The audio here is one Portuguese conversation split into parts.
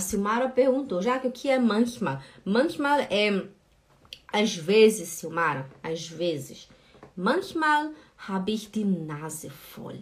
a Silmara perguntou, já que o que é manchmal? Manchmal é às vezes, Silmara, às vezes. Manchmal habe ich die Nase voll.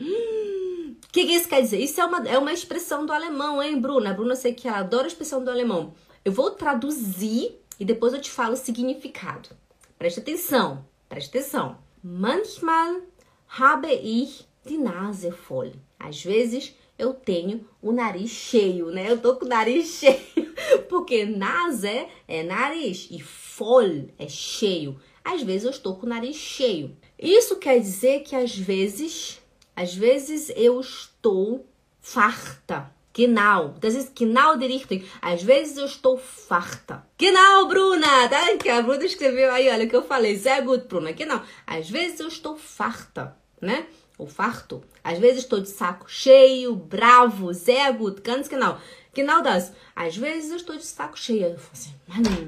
Hum, que, que isso quer dizer? Isso é uma, é uma expressão do alemão, hein, Bruna? Bruna, eu sei que ela adora a expressão do alemão. Eu vou traduzir e depois eu te falo o significado. Preste atenção, preste atenção. Manchmal habe ich die Nase voll. Às vezes eu tenho o nariz cheio, né? Eu tô com o nariz cheio, porque nase é nariz e voll é cheio. Às vezes eu estou com o nariz cheio. Isso quer dizer que às vezes, às vezes eu estou farta. Genau, das ist genau die Richtung. Às vezes eu estou farta. Genau, Bruna! Tá? Que a Bruna escreveu aí, olha o que eu falei. Sehr gut, Bruna. Genau. Às vezes eu estou farta, né? Ou farto. Às vezes estou de saco cheio, bravo, sehr gut, ganz genau. Genau das. Às vezes eu estou de saco cheio. Eu falo assim,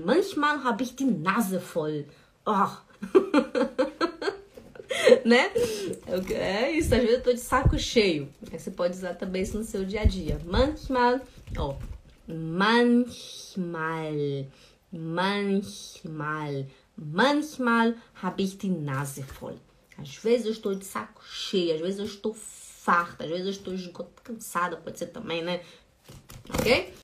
manchmal habe ich die Nase voll. Oh. né? É isso, às vezes eu tô de saco cheio. Você pode usar também isso no seu dia a dia. Manchmal, ó, manchmal, manchmal, manchmal habe ich die Nase voll. Às vezes eu estou de saco cheio, às vezes eu estou farta, às vezes eu estou cansada, pode ser também, né? Ok?